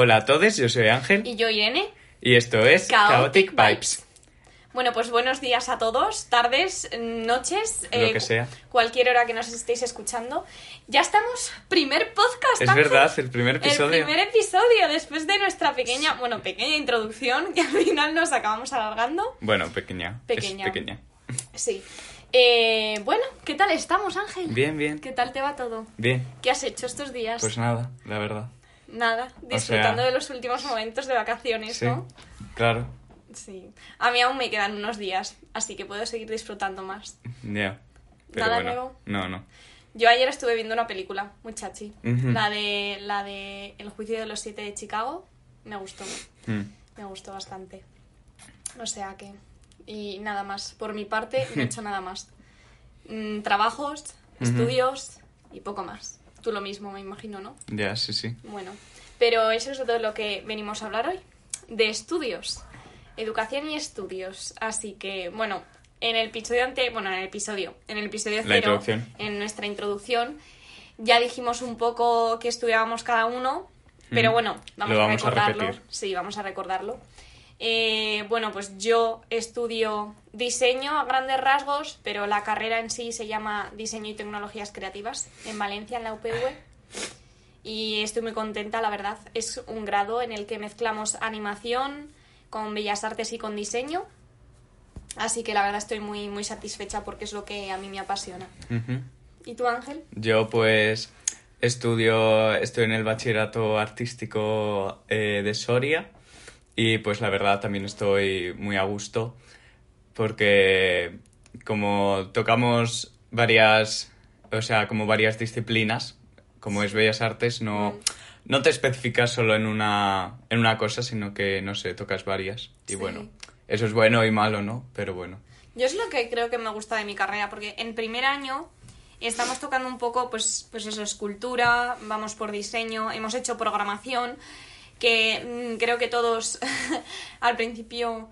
Hola a todos, yo soy Ángel Y yo, Irene. y esto es Chaotic Chaotic Vibes. Bueno, pues buenos días a todos, tardes, noches, Lo que sea. cualquier hora que nos estéis escuchando. Ya estamos, primer podcast. Es Ángel. verdad, el primer episodio. El primer episodio, después de nuestra pequeña, bueno, pequeña introducción, que al final nos acabamos alargando. Bueno, pequeña. Pequeña. Es pequeña. Sí. Eh, bueno, ¿qué tal estamos, Ángel? Bien, bien. ¿Qué tal te va todo? Bien. ¿Qué has hecho estos días? Pues nada, la verdad. Nada, disfrutando de los últimos momentos de vacaciones, Sí, ¿no? claro. Sí. A mí aún me quedan unos días, así que puedo seguir disfrutando más. Ya. ¿Nada bueno, nuevo? no, no. Yo ayer estuve viendo una película, muy chachi. Ujú. La de la de El juicio de los siete de Chicago. Me gustó. Mm. Me gustó bastante. O sea que. Y nada más. Por mi parte, no he hecho nada más. Mm, trabajos, estudios y poco más. Tú lo mismo, me imagino, ¿no? Ya, sí, sí. Bueno. Pero eso es de lo que venimos a hablar hoy. De estudios. Educación y estudios. Así que, bueno, en el episodio ante, bueno, en el episodio, en el episodio cero, en nuestra introducción, ya dijimos un poco que estudiábamos cada uno, pero Mm. bueno, vamos, Lo a vamos a recordarlo. repetir. sí, vamos a recordarlo. Eh, bueno, pues yo estudio diseño a grandes rasgos, pero la carrera en sí se llama Diseño y Tecnologías Creativas en Valencia, en la UPV. Y estoy muy contenta, la verdad. Es un grado en el que mezclamos animación con bellas artes y con diseño. Así que la verdad estoy muy, muy satisfecha porque es lo que a mí me apasiona. ¿Y tú, Ángel? Yo pues estudio, estoy en el bachillerato artístico eh, de Soria y pues la verdad también estoy muy a gusto porque como tocamos varias, o sea, como varias disciplinas, como es Bellas Artes, no, no te especificas solo en una, en una cosa, sino que, no sé, tocas varias. Y Sí. bueno, eso es bueno y malo, ¿no? Pero bueno. Yo es lo que creo que me gusta de mi carrera, porque en primer año estamos tocando un poco, pues, pues eso, escultura, vamos por diseño, hemos hecho programación, que mm, creo que todos al principio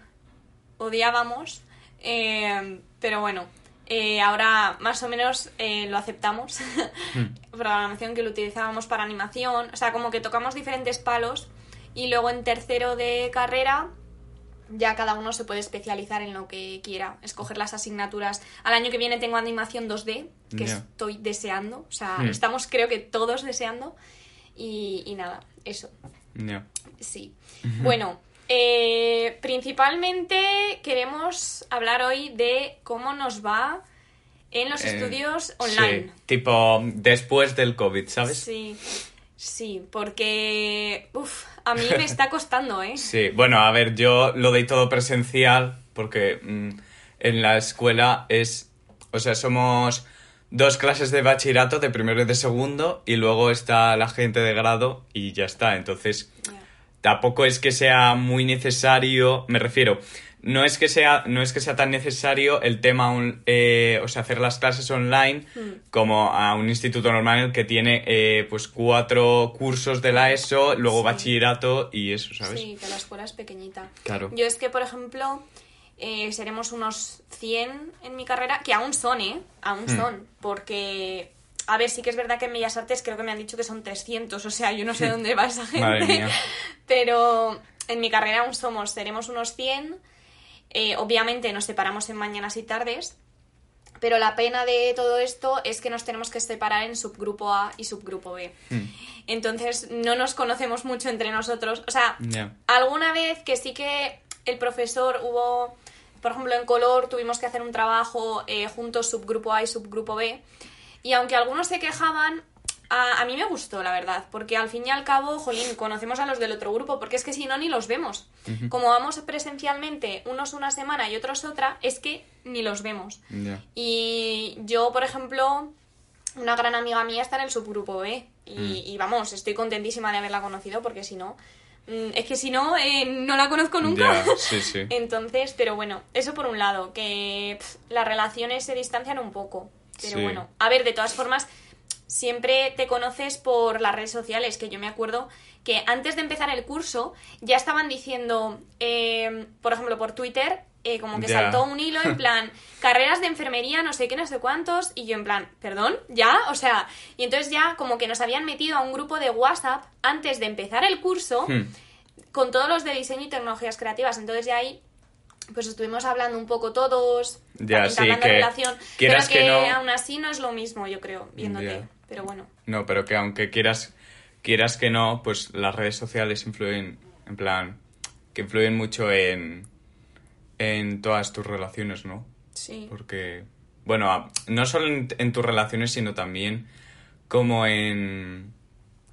odiábamos, eh, pero bueno, eh, ahora más o menos eh, lo aceptamos. programación que lo utilizábamos para animación, o sea, como que tocamos diferentes palos y luego en tercero de carrera ya cada uno se puede especializar en lo que quiera, escoger las asignaturas. Al año que viene tengo animación 2D, que estoy deseando, o sea, Hmm. estamos creo que todos deseando. Y, y nada, eso, Sí. Bueno, eh, principalmente queremos hablar hoy de cómo nos va en los Eh, estudios online. Sí, tipo después del COVID, ¿sabes? Sí, sí, porque uf, a mí me está costando, ¿eh? Sí, bueno, a ver, yo lo doy todo presencial porque mm, en la escuela es, o sea, somos dos clases de bachillerato, de primero y de segundo, y luego está la gente de grado y ya está. Entonces, tampoco es que sea muy necesario, me refiero, no es que sea, no es que sea tan necesario el tema, on- eh, o sea, hacer las clases online Hmm. como a un instituto normal que tiene eh, pues cuatro cursos de la ESO, luego Sí. bachillerato y eso, ¿sabes? Sí, que la escuela es pequeñita. Claro. Yo es que, por ejemplo, eh, seremos unos 100 en mi carrera, que aún son, ¿eh? Aún Hmm. son, porque... A ver, sí que es verdad que en Bellas Artes creo que me han dicho que son 300, o sea, yo no sé dónde va esa gente. Madre mía. Pero en mi carrera aún somos, seremos unos 100. Eh, obviamente nos separamos en mañanas y tardes. Pero la pena de todo esto es que nos tenemos que separar en subgrupo A y subgrupo B. Mm, Entonces no nos conocemos mucho entre nosotros. O sea, alguna vez que sí que el profesor hubo, por ejemplo, en color tuvimos que hacer un trabajo eh, juntos, subgrupo A y subgrupo B. Y aunque algunos se quejaban, a, a mí me gustó, la verdad, porque al fin y al cabo, jolín, conocemos a los del otro grupo, porque es que si no, ni los vemos. Como vamos presencialmente, unos una semana y otros otra, es que ni los vemos. Y yo, por ejemplo, una gran amiga mía está en el subgrupo B. Y, y vamos, estoy contentísima de haberla conocido porque si no, mm, es que si no, eh, no la conozco nunca. Sí, sí. Entonces, pero bueno, eso por un lado, que pff, las relaciones se distancian un poco. Pero Sí. bueno, a ver, de todas formas, siempre te conoces por las redes sociales, que yo me acuerdo que antes de empezar el curso ya estaban diciendo, eh, por ejemplo, por Twitter, eh, como que saltó un hilo en plan, carreras de enfermería, no sé qué, no sé cuántos, y yo en plan, perdón, ya, o sea, y entonces ya como que nos habían metido a un grupo de WhatsApp antes de empezar el curso Hmm. con todos los de diseño y tecnologías creativas, entonces ya ahí pues estuvimos hablando un poco todos, Ya, sí, que relación, pero que, que no- aún así no es lo mismo, yo creo, viéndote, pero bueno. No, pero que aunque quieras, quieras que no, pues las redes sociales influyen, en plan, que influyen mucho en, en todas tus relaciones, ¿no? Sí. Porque, bueno, no solo en, en tus relaciones, sino también como en...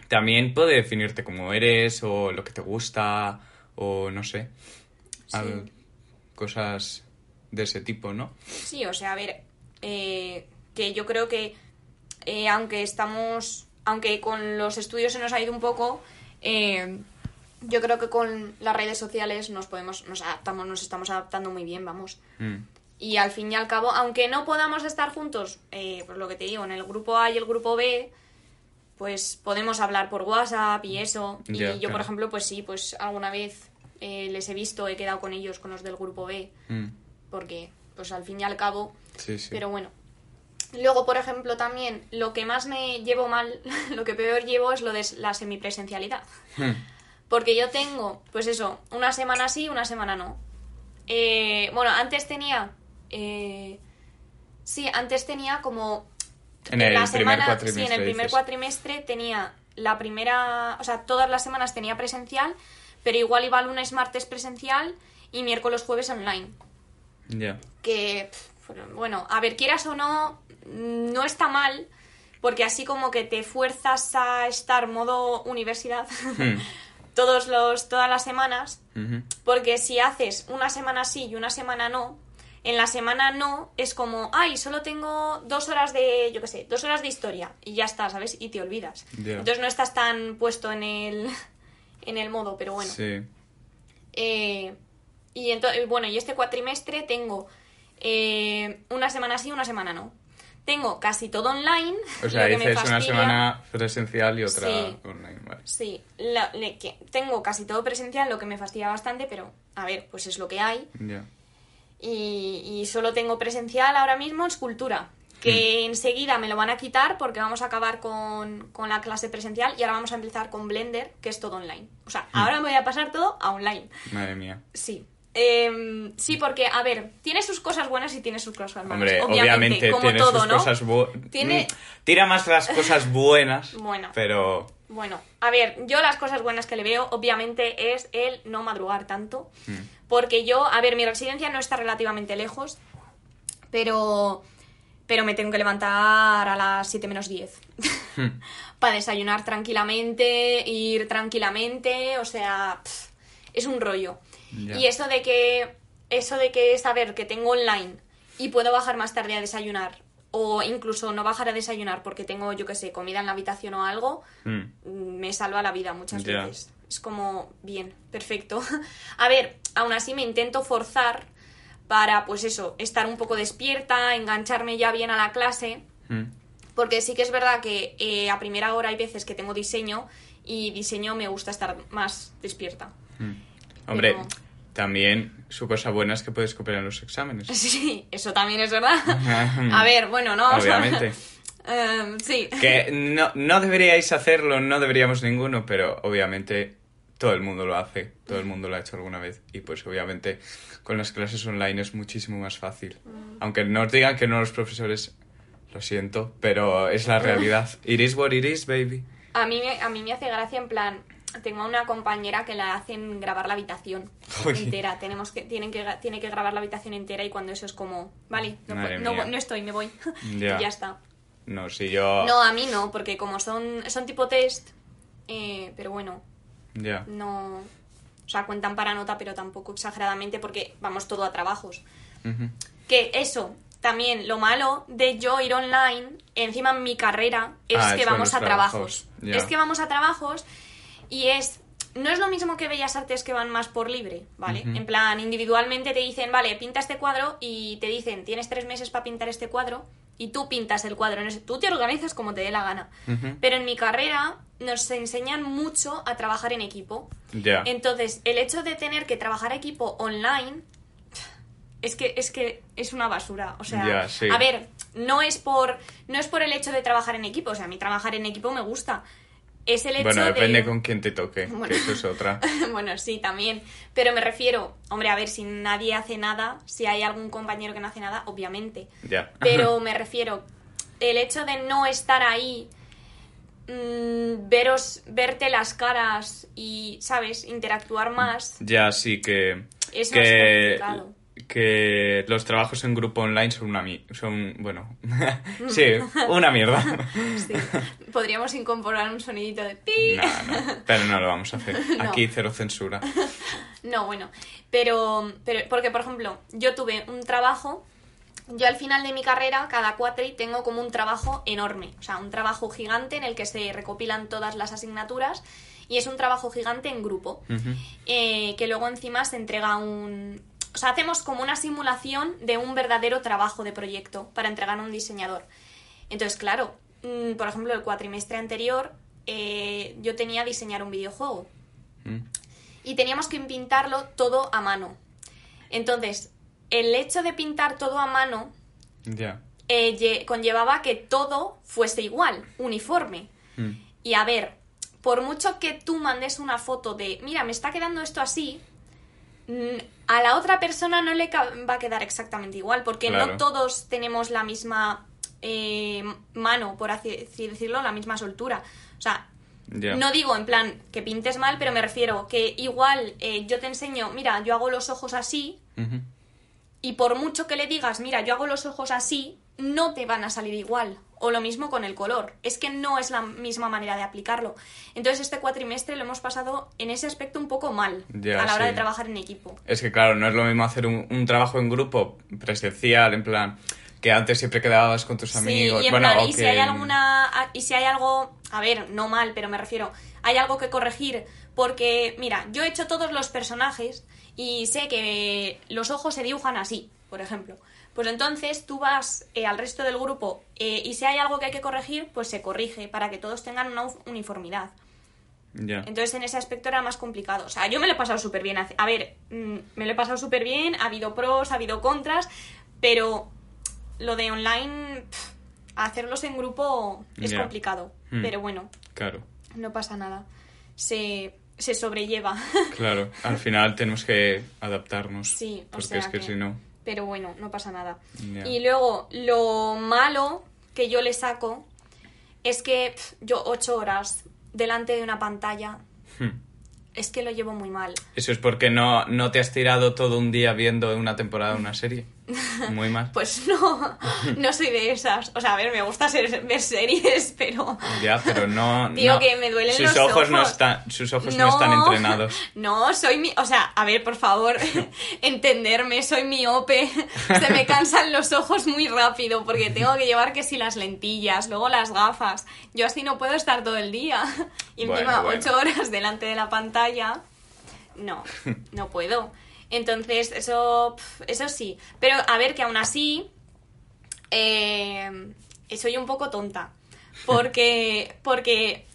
También puede definirte como eres o lo que te gusta o no sé. al- cosas de ese tipo, ¿no? Sí, o sea, a ver, eh, que yo creo que eh, aunque estamos, aunque con los estudios se nos ha ido un poco, eh, yo creo que con las redes sociales nos podemos, nos adaptamos, nos estamos adaptando muy bien, vamos. Mm, Y al fin y al cabo, aunque no podamos estar juntos, eh, pues lo que te digo, en el grupo A y el grupo B, pues podemos hablar por WhatsApp y eso. Y yo, claro. por ejemplo, pues sí, pues alguna vez eh, les he visto, he quedado con ellos, con los del grupo B, mm, porque pues al fin y al cabo sí, sí. pero bueno. Luego, por ejemplo, también lo que más me llevo mal, lo que peor llevo es lo de la semipresencialidad. Mm, Porque yo tengo, pues eso, una semana sí, una semana no. Eh, bueno, antes tenía... eh, sí, antes tenía como... En el la primer semana- cuatrimestre. Sí, en el primer dices. cuatrimestre tenía la primera... O sea, todas las semanas tenía presencial, pero igual iba lunes, martes presencial y miércoles, jueves online Ya. que, bueno, a ver, quieras o no, no está mal, porque así como que te fuerzas a estar modo universidad Mm, todos los, todas las semanas, porque si haces una semana sí y una semana no, en la semana no es como, ay, solo tengo dos horas de, yo qué sé, dos horas de historia y ya está, ¿sabes? Y te olvidas. Entonces no estás tan puesto en el, en el modo, pero bueno. Sí. Eh, y entonces, bueno, y este cuatrimestre tengo eh, una semana sí, una semana no. Tengo casi todo online. O sea, dices una semana presencial y otra Sí. online, vale. Sí, la- le- que tengo casi todo presencial, lo que me fastidia bastante, pero a ver, pues es lo que hay. Ya. Y, y solo tengo presencial ahora mismo escultura, que enseguida me lo van a quitar porque vamos a acabar con, con la clase presencial y ahora vamos a empezar con Blender, que es todo online. O sea, ahora me voy a pasar todo a online. Madre mía. Sí. Em, sí, porque, a ver, tiene sus cosas buenas y tiene sus cosas malas. Hombre, obviamente, como tiene todo, sus ¿no? cosas buenas. Tiene- Tira más las cosas buenas. Bueno. Pero. Bueno, a ver, yo las cosas buenas que le veo, obviamente, es el no madrugar tanto. mm, Porque yo, a ver, mi residencia no está relativamente lejos, pero, pero me tengo que levantar a las 7 menos 10. Hmm. Para desayunar tranquilamente, ir tranquilamente, o sea, es un rollo. Y eso de que, eso de que saber que tengo online y puedo bajar más tarde a desayunar, o incluso no bajar a desayunar porque tengo, yo qué sé, comida en la habitación o algo, mm, me salva la vida muchas veces. Es como, bien, perfecto. A ver, aún así me intento forzar para, pues eso, estar un poco despierta, engancharme ya bien a la clase, mm. porque sí que es verdad que eh, a primera hora hay veces que tengo diseño y diseño me gusta estar más despierta. Mm. Hombre, Pero- también su cosa buena es que puedes copiar en los exámenes. Sí, eso también es verdad. A ver, bueno, no. Obviamente. Em, sí. Que no, no deberíais hacerlo, no deberíamos ninguno, pero obviamente todo el mundo lo hace, todo el mundo lo ha hecho alguna vez. Y pues obviamente con las clases online es muchísimo más fácil. Mm. Aunque nos digan que no los profesores, lo siento, pero es la realidad. It is what it is, baby. A mí, a mí me hace gracia en plan, tengo una compañera que la hacen grabar la habitación entera. Tenemos que, tienen que, tiene que grabar la habitación entera y cuando eso es como, vale, no, no, no estoy, me voy. Ya. y ya está. No, si yo... No, a mí no, porque como son, son tipo test, eh, pero bueno, Ya. no... O sea, cuentan para nota, pero tampoco exageradamente porque vamos todo a trabajos. Que eso, también lo malo de yo ir online, encima en mi carrera, es Ah, que eso, vamos a trabajos. Es que vamos a trabajos y es. No es lo mismo que Bellas Artes que van más por libre, ¿vale? En plan, individualmente te dicen, vale, pinta este cuadro y te dicen, tienes tres meses para pintar este cuadro y tú pintas el cuadro en ese, tú te organizas como te dé la gana. Pero en mi carrera nos enseñan mucho a trabajar en equipo. Ya. Entonces, el hecho de tener que trabajar equipo online es que es que es una basura, o sea, sí. a ver, no es por no es por el hecho de trabajar en equipo, o sea, a mí trabajar en equipo me gusta. Es el hecho Bueno, de depende con quién te toque, Bueno. que eso es otra. bueno, sí, también. Pero me refiero, hombre, a ver, si nadie hace nada, si hay algún compañero que no hace nada, obviamente. Ya. Pero me refiero, el hecho de no estar ahí, mm, veros, verte las caras y, ¿sabes?, interactuar más, Ya, sí que... es que, más complicado. Que los trabajos en grupo online son una mi- son bueno sí una mierda Sí. Podríamos incorporar un sonidito de pi. no, no, pero no lo vamos a hacer No. aquí cero censura No, bueno, pero, pero porque por ejemplo, yo tuve un trabajo, yo al final de mi carrera, cada cuatri, tengo como un trabajo enorme, o sea, un trabajo gigante en el que se recopilan todas las asignaturas y es un trabajo gigante en grupo, eh, que luego encima se entrega un... O sea, hacemos como una simulación de un verdadero trabajo de proyecto para entregar a un diseñador. Entonces, claro, mm, por ejemplo, el cuatrimestre anterior eh, yo tenía diseñar un videojuego Mm. y teníamos que pintarlo todo a mano. Entonces, el hecho de pintar todo a mano ya eh, lle- conllevaba que todo fuese igual, uniforme. Mm. Y a ver, por mucho que tú mandes una foto de, mira, me está quedando esto así, a la otra persona no le va a quedar exactamente igual, porque Claro. no todos tenemos la misma eh, mano, por así decirlo, la misma soltura. O sea, no digo en plan que pintes mal, pero me refiero que igual eh, yo te enseño, mira, yo hago los ojos así, y por mucho que le digas, mira, yo hago los ojos así, no te van a salir igual. O lo mismo con el color. Es que no es la misma manera de aplicarlo. Entonces este cuatrimestre lo hemos pasado en ese aspecto un poco mal Ya, a la hora sí. de trabajar en equipo. es que claro no es lo mismo hacer un, un trabajo en grupo presencial en plan que antes siempre quedabas con tus amigos Sí, y en bueno plan, y si hay alguna y si hay algo, a ver, no mal, pero me refiero, hay algo que corregir porque mira, yo he hecho todos los personajes y sé que los ojos se dibujan así, por ejemplo. Pues entonces tú vas eh, al resto del grupo eh, y si hay algo que hay que corregir, pues se corrige para que todos tengan una uniformidad. ya Entonces en ese aspecto era más complicado. O sea, yo me lo he pasado súper bien. A ver, mm, me lo he pasado súper bien, ha habido pros, ha habido contras, pero lo de online, pff, hacerlos en grupo es Ya. complicado. Hmm. Pero bueno, claro no pasa nada. Se, se sobrelleva. claro al final tenemos que adaptarnos sí, o porque sea es que, si no Pero bueno, no pasa nada. Y luego, lo malo que yo le saco es que pff, yo ocho horas delante de una pantalla, Hmm. es que lo llevo muy mal. Eso es porque no, no te has tirado todo un día viendo una temporada de una serie. Muy mal. Pues no, no soy de esas. O sea, a ver, me gusta ser- ver series, pero... Ya, pero no. Digo no. que me duelen sus los ojos. No ojos. están, sus ojos no. están entrenados. No, soy mi... O sea, a ver, por favor, entenderme, soy miope. Se me cansan los ojos muy rápido porque tengo que llevar que si las lentillas, luego las gafas. Yo así no puedo estar todo el día. Y Bueno, encima bueno. ocho horas delante de la pantalla. No, no puedo. Entonces, eso, eso sí. Pero a ver, que aún así, eh, soy un poco tonta. Porque, porque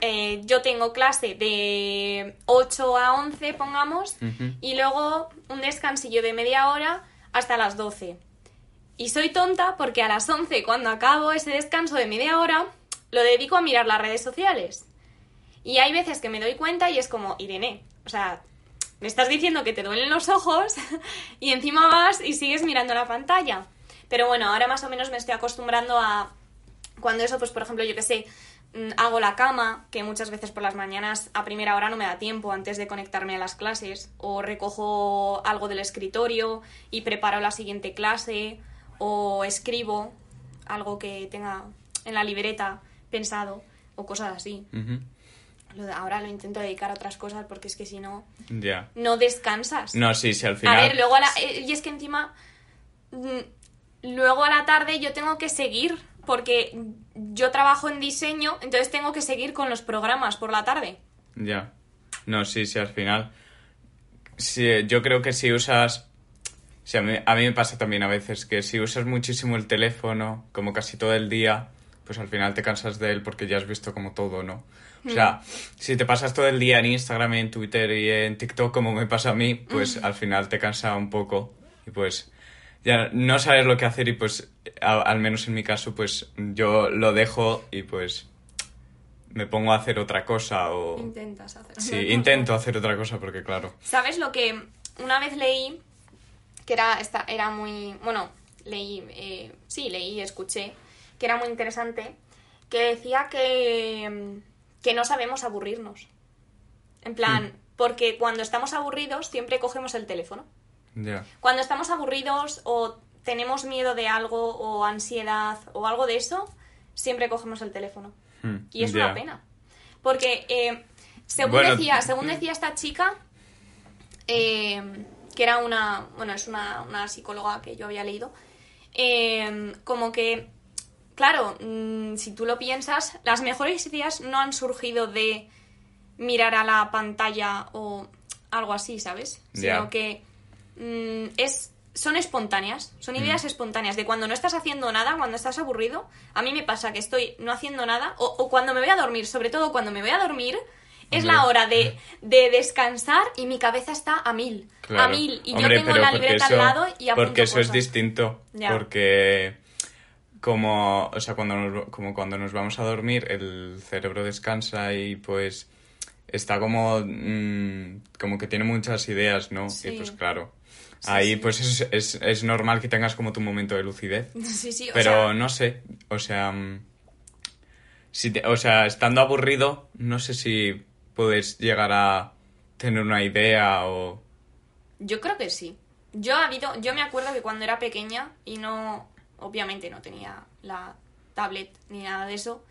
eh, yo tengo clase de 8 a 11, pongamos, y luego un descansillo de media hora hasta las 12. Y soy tonta porque a las 11, cuando acabo ese descanso de media hora, lo dedico a mirar las redes sociales. Y hay veces que me doy cuenta y es como, Irene, o sea, me estás diciendo que te duelen los ojos y encima vas y sigues mirando la pantalla. Pero bueno, ahora más o menos me estoy acostumbrando a cuando eso, pues por ejemplo, yo que sé, mm, hago la cama, que muchas veces por las mañanas a primera hora no me da tiempo antes de conectarme a las clases, o recojo algo del escritorio y preparo la siguiente clase, o escribo algo que tenga en la libreta pensado, o cosas así. De- ahora lo intento dedicar a otras cosas porque es que si no, Ya. no descansas. No, sí, sí, al final. A ver, luego a la... eh, Y es que encima... mm, Luego a la tarde yo tengo que seguir, porque yo trabajo en diseño, entonces tengo que seguir con los programas por la tarde. Ya. No, sí, sí, al final. Sí, yo creo que si usas Sí, a mí, a mí me pasa también a veces que si usas muchísimo el teléfono, como casi todo el día, pues al final te cansas de él porque ya has visto como todo, ¿no? O sea, si te pasas todo el día en Instagram, en Twitter y en TikTok, como me pasa a mí, pues al final te cansa un poco y pues ya no sabes lo que hacer y pues a- al menos en mi caso, pues yo lo dejo y pues me pongo a hacer otra cosa o... Intentas hacer. Sí, intento hacer otra cosa porque claro. ¿Sabes lo que una vez leí? Que era, esta, era muy... Bueno, leí... eh, sí, leí y escuché. Que era muy interesante. Que decía que, que no sabemos aburrirnos. En plan, porque cuando estamos aburridos siempre cogemos el teléfono. Cuando estamos aburridos o tenemos miedo de algo o ansiedad o algo de eso, siempre cogemos el teléfono. Hmm, Y es una pena. Porque, eh, según, Bueno, decía, según decía esta chica, eh, que era una, bueno, es una, una psicóloga que yo había leído, eh, como que, claro, mm, si tú lo piensas, las mejores ideas no han surgido de mirar a la pantalla o algo así, ¿sabes? Sino que mm, es, son espontáneas, son ideas Mm. espontáneas, de cuando no estás haciendo nada, cuando estás aburrido, a mí me pasa que estoy no haciendo nada, o, o cuando me voy a dormir, sobre todo cuando me voy a dormir, es Hombre. la hora de, de descansar y mi cabeza está a mil, a mil, y Hombre, yo tengo la libreta eso- al lado y apunto Porque eso es distinto. Ya. Porque como, o sea, cuando nos, como cuando nos vamos a dormir, el cerebro descansa y pues está como, mm, como que tiene muchas ideas, ¿no? Sí. Y pues claro. Sí, Ahí sí. pues es, es, es normal que tengas como tu momento de lucidez. Sí, sí, o Pero sea, no sé, o sea, mm, si te- o sea, estando aburrido, no sé si puedes llegar a tener una idea o... Yo creo que sí. Yo ha habido, yo me acuerdo que cuando era pequeña y no, obviamente no tenía la tablet ni nada de eso.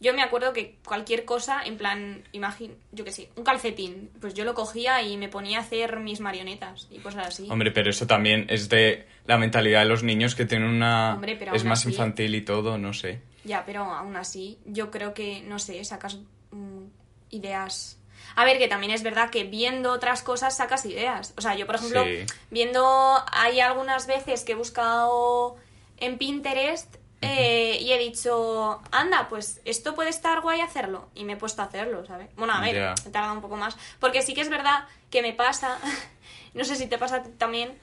Yo me acuerdo que cualquier cosa, en plan, imagino, yo qué sé, un calcetín, pues yo lo cogía y me ponía a hacer mis marionetas y cosas así. Hombre, pero eso también es de la mentalidad de los niños que tienen una... Hombre, pero es más así- infantil y todo, no sé. Ya, pero aún así, yo creo que, no sé, sacas mm, ideas. A ver, que también es verdad que viendo otras cosas sacas ideas. O sea, yo, por ejemplo, Sí. viendo, hay algunas veces que he buscado en Pinterest eh, y he dicho, anda, pues esto puede estar guay hacerlo. Y me he puesto a hacerlo, ¿sabes? Bueno, a ver, Ya. he tardado un poco más. Porque sí que es verdad que me pasa, no sé si te pasa también,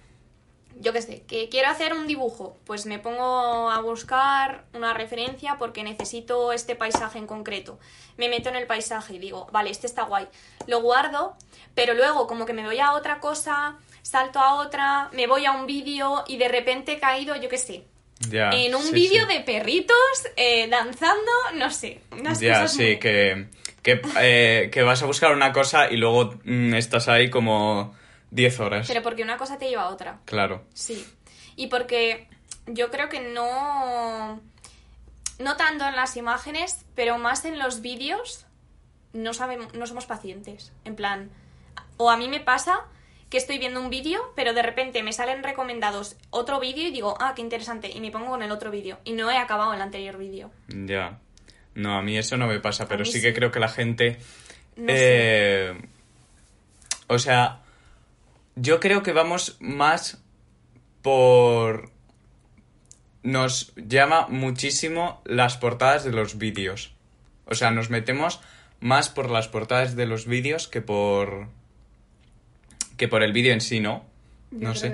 yo qué sé, que quiero hacer un dibujo, pues me pongo a buscar una referencia porque necesito este paisaje en concreto. Me meto en el paisaje y digo, vale, este está guay. Lo guardo, pero luego como que me voy a otra cosa, salto a otra, me voy a un vídeo y de repente he caído, yo qué sé, Ya, en un sí, vídeo sí. de perritos eh, danzando, no sé, unas Ya, cosas sí, muy- que, que, eh, que vas a buscar una cosa y luego mm, estás ahí como 10 horas. Pero porque una cosa te lleva a otra. Claro. Sí. Y porque yo creo que no. No tanto en las imágenes, pero más en los vídeos, no sabemos, no somos pacientes. En plan. O a mí me pasa que estoy viendo un vídeo, pero de repente me salen recomendados otro vídeo y digo, ah, qué interesante, y me pongo con el otro vídeo. Y no he acabado el anterior vídeo. Ya. No, a mí eso no me pasa, pero sí, sí. que creo que la gente... No eh, O sea, yo creo que vamos más por... Nos llama muchísimo las portadas de los vídeos. O sea, nos metemos más por las portadas de los vídeos que por... que por el vídeo en sí, ¿no? no sé.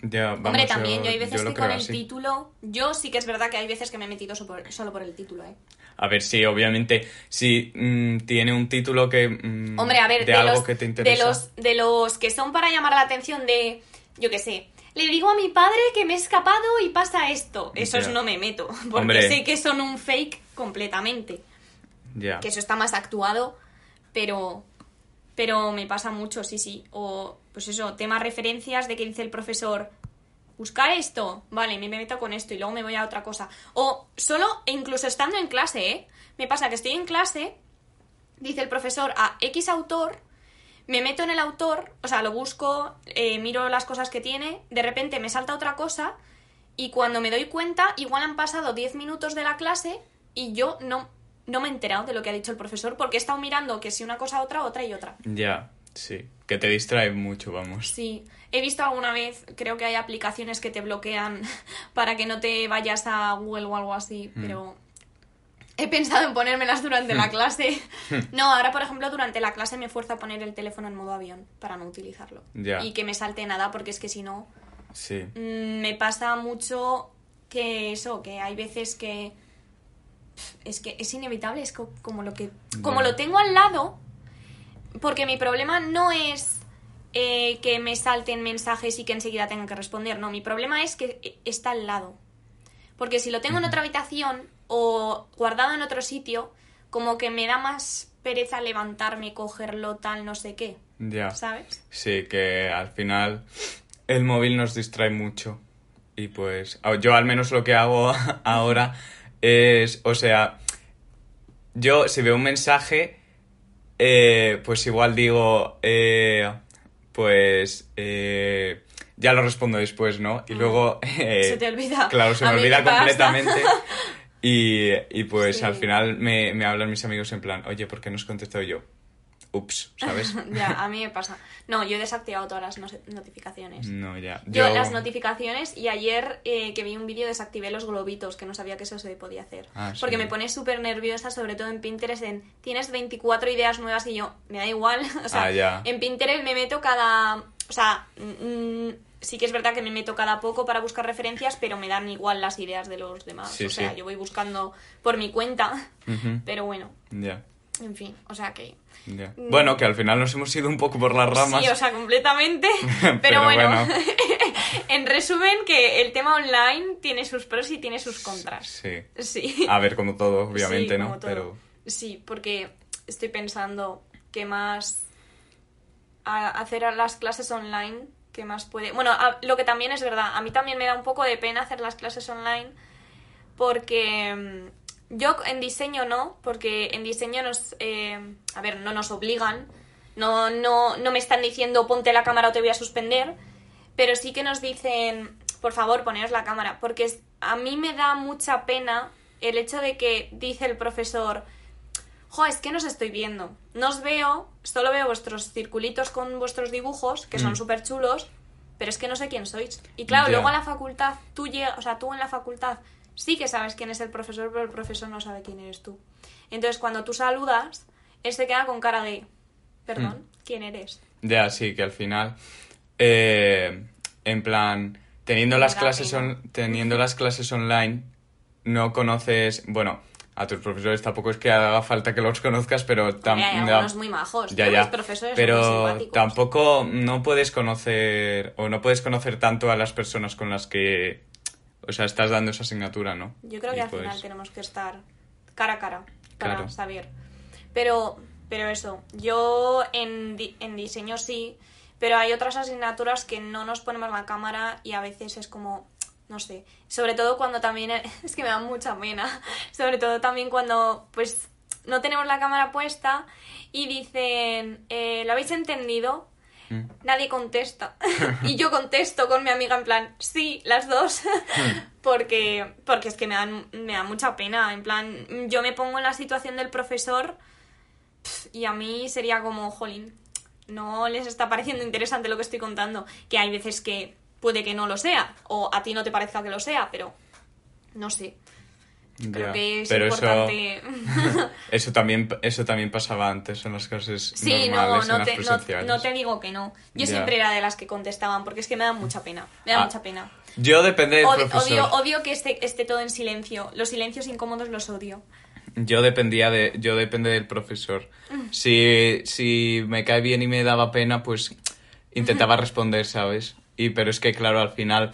Ya, vamos, Hombre, también, yo, hay veces que con el así. título. Yo sí que es verdad que hay veces que me he metido por- solo por el título, ¿eh? A ver, sí, obviamente, si mm, tiene un título que... mm, Hombre, a ver, de, de, algo los, que te de, interesa. los, de los que son para llamar la atención de, yo qué sé, le digo a mi padre que me he escapado y pasa esto. Esos Ya. no me meto, porque Hombre. sé que son un fake completamente. Ya. Que eso está más actuado, pero, pero me pasa mucho, sí, sí. O, pues eso, temas referencias de que dice el profesor, buscar esto, vale, me meto con esto y luego me voy a otra cosa. O solo, e incluso estando en clase, ¿eh? Me pasa que estoy en clase, dice el profesor a X autor, me meto en el autor, o sea, lo busco, eh, miro las cosas que tiene, de repente me salta otra cosa y cuando me doy cuenta, igual han pasado 10 minutos de la clase y yo no, no me he enterado de lo que ha dicho el profesor porque he estado mirando que si una cosa, otra, otra y otra. Ya. Sí, que te distrae mucho, vamos. Sí, he visto alguna vez, creo que hay aplicaciones que te bloquean para que no te vayas a Google o algo así, Mm. pero he pensado en ponérmelas durante la clase. No, ahora por ejemplo durante la clase me fuerza a poner el teléfono en modo avión para no utilizarlo. Ya. Y que me salte nada porque es que si no Sí. mm, me pasa mucho que eso, que hay veces que es que es inevitable, es co- como lo que como lo tengo al lado porque mi problema no es eh, que me salten mensajes y que enseguida tenga que responder, no, mi problema es que eh, está al lado. Porque si lo tengo en otra habitación o guardado en otro sitio, como que me da más pereza levantarme, cogerlo, tal, no sé qué, Ya. ¿sabes? Sí, que al final el móvil nos distrae mucho. Y pues yo al menos lo que hago ahora es, o sea, yo si veo un mensaje, eh, pues igual digo, eh, pues eh, ya lo respondo después, ¿no? Y luego... Ah. Se te olvida. Claro, se me olvida me completamente. Y, y pues Sí. al final me, me hablan mis amigos en plan, oye, ¿por qué no has contestado yo? Ups, ¿sabes? ya, a mí me pasa. No, yo he desactivado todas las no- notificaciones. No, ya. Yo, las notificaciones y ayer eh, que vi un vídeo desactivé los globitos, que no sabía que eso se podía hacer. Ah, sí. Porque me pone súper nerviosa, sobre todo en Pinterest, en tienes 24 ideas nuevas y yo, me da igual. o sea, Ah, ya. en Pinterest me meto cada... O sea, mm, sí que es verdad que me meto cada poco para buscar referencias, pero me dan igual las ideas de los demás. Sí, o sea, sí. yo voy buscando por mi cuenta, pero bueno, Ya, en fin, o sea que... ya. Bueno, que al final nos hemos ido un poco por las ramas. Mm. Sí, o sea, completamente. Pero, Pero bueno, bueno. en resumen, que el tema online tiene sus pros y tiene sus contras. Sí. Sí. A ver, como todo, obviamente, Sí, ¿no? como todo. Pero Sí, porque estoy pensando qué más a- hacer las clases online, qué más puede... Bueno, a- lo que también es verdad, a mí también me da un poco de pena hacer las clases online porque mm, yo en diseño no, porque en diseño nos... eh, a ver, no nos obligan, no, no, no me están diciendo ponte la cámara o te voy a suspender, pero sí que nos dicen, por favor, poneos la cámara, porque a mí me da mucha pena el hecho de que dice el profesor, jo, es que no os estoy viendo, no os veo, solo veo vuestros circulitos con vuestros dibujos, que son Mm. súper chulos, pero es que no sé quién sois. Y claro, luego a la facultad, tú llegas, o sea, tú en la facultad sí que sabes quién es el profesor, pero el profesor no sabe quién eres tú. Entonces, cuando tú saludas, él se queda con cara de, perdón, ¿quién eres? ya, sí, que al final, eh, en plan, teniendo las clases on- teniendo las clases online, no conoces, bueno, a tus profesores tampoco es que haga falta que los conozcas, pero Hombre, tam- hay ya- algunos muy majos. Ya, profesores Pero tampoco no puedes conocer o no puedes conocer tanto a las personas con las que, o sea, estás dando esa asignatura, ¿no? Yo creo que al final tenemos que estar cara a cara para Claro. saber. Pero, pero eso, yo en, di- en diseño sí, pero hay otras asignaturas que no nos ponemos la cámara y a veces es como, no sé, sobre todo cuando también, es que me da mucha pena, sobre todo también cuando pues no tenemos la cámara puesta y dicen, eh, ¿lo habéis entendido? Mm. Nadie contesta. y yo contesto con mi amiga en plan, sí, las dos. porque, porque es que me dan, me da mucha pena. En plan, yo me pongo en la situación del profesor y a mí sería como, jolín, no les está pareciendo interesante lo que estoy contando. Que hay veces que puede que no lo sea, o a ti no te parezca que lo sea, pero no sé. Creo Ya, que es pero importante. Eso, eso, también, eso también pasaba antes en las clases Sí, no, normales, en no las te, no, presenciales. no te digo que no. Yo Ya. siempre era de las que contestaban, porque es que me da mucha pena. Me da Ah, mucha pena. Yo depende del Odio, profesor. odio, odio que esté, esté todo en silencio. Los silencios incómodos los odio. Yo dependía de, yo depende del profesor. Mm. Si, si me cae bien y me daba pena, pues intentaba responder, ¿sabes? Y pero es que claro, al final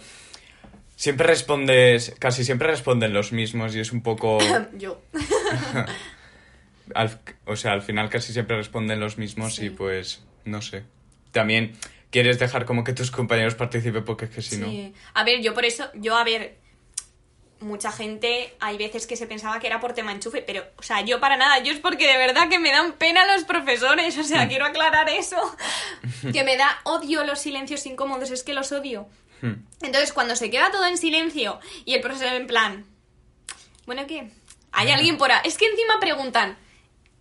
siempre respondes, casi siempre responden los mismos y es un poco, Yo. al- o sea, al final casi siempre responden los mismos Sí. y pues no sé. También quieres dejar como que tus compañeros participen porque es que si no. Sí. A ver, yo por eso, yo a ver, mucha gente, hay veces que se pensaba que era por tema enchufe, pero, o sea, yo para nada, yo es porque de verdad que me dan pena los profesores, o Mm. sea, quiero aclarar eso, que me da odio los silencios incómodos, es que los odio. Hmm. Entonces, cuando se queda todo en silencio y el profesor en plan, bueno, ¿qué? ¿Hay alguien por ahí? Es que encima preguntan,